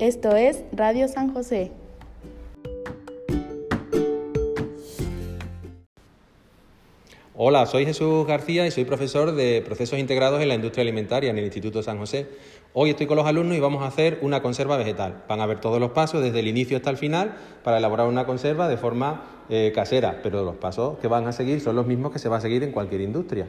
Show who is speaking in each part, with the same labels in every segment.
Speaker 1: Esto es Radio San José.
Speaker 2: Hola, soy Jesús García y soy profesor de procesos integrados en la industria alimentaria en el Instituto San José. Hoy estoy con los alumnos y vamos a hacer una conserva vegetal. Van a ver todos los pasos desde el inicio hasta el final para elaborar una conserva de forma eh, casera, pero los pasos que van a seguir son los mismos que se va a seguir en cualquier industria.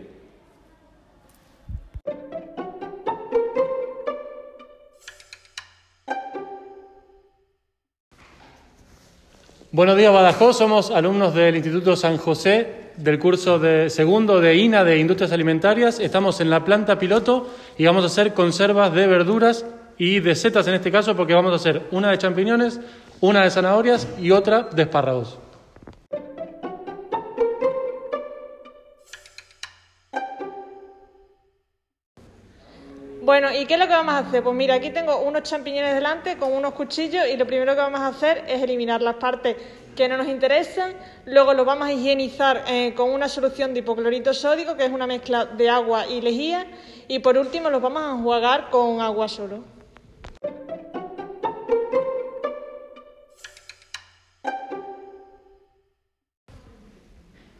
Speaker 3: Buenos días, Badajoz. Somos alumnos del Instituto San José del curso de segundo de INA de Industrias Alimentarias. Estamos en la planta piloto y vamos a hacer conservas de verduras y de setas en este caso porque vamos a hacer una de champiñones, una de zanahorias y otra de espárragos.
Speaker 4: Bueno, ¿y qué es lo que vamos a hacer? Pues mira, aquí tengo unos champiñones delante con unos cuchillos y lo primero que vamos a hacer es eliminar las partes que no nos interesan. Luego los vamos a higienizar eh, con una solución de hipoclorito sódico, que es una mezcla de agua y lejía. Y por último los vamos a enjuagar con agua solo.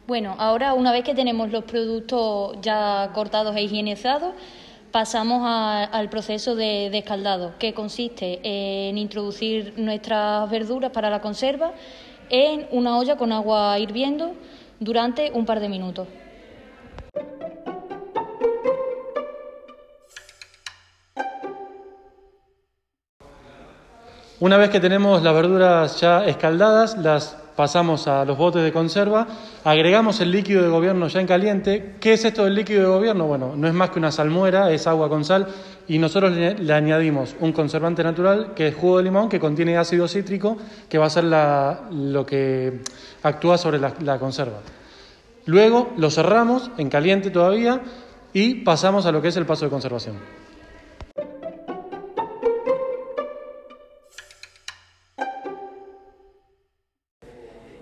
Speaker 5: Bueno, ahora una vez que tenemos los productos ya cortados e higienizados, pasamos al proceso de descaldado, que consiste en introducir nuestras verduras para la conserva en una olla con agua hirviendo durante un par de minutos.
Speaker 3: Una vez que tenemos las verduras ya escaldadas, las pasamos a los botes de conserva, agregamos el líquido de gobierno ya en caliente. ¿Qué es esto del líquido de gobierno? Bueno, no es más que una salmuera, es agua con sal y nosotros le, añadimos un conservante natural que es jugo de limón que contiene ácido cítrico que va a ser lo que actúa sobre la conserva. Luego lo cerramos en caliente todavía y pasamos a lo que es el paso de conservación.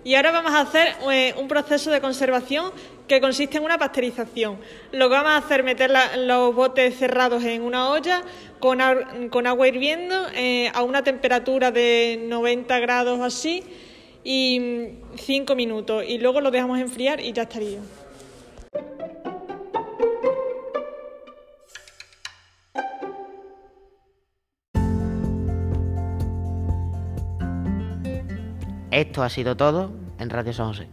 Speaker 4: Y ahora vamos a hacer eh, un proceso de conservación que consiste en una pasteurización. Lo que vamos a hacer es meter los botes cerrados en una olla con, agua hirviendo eh, a una temperatura de 90 grados así y 5 mm, minutos. Y luego lo dejamos enfriar y ya estaría.
Speaker 6: Esto ha sido todo en Radio San José.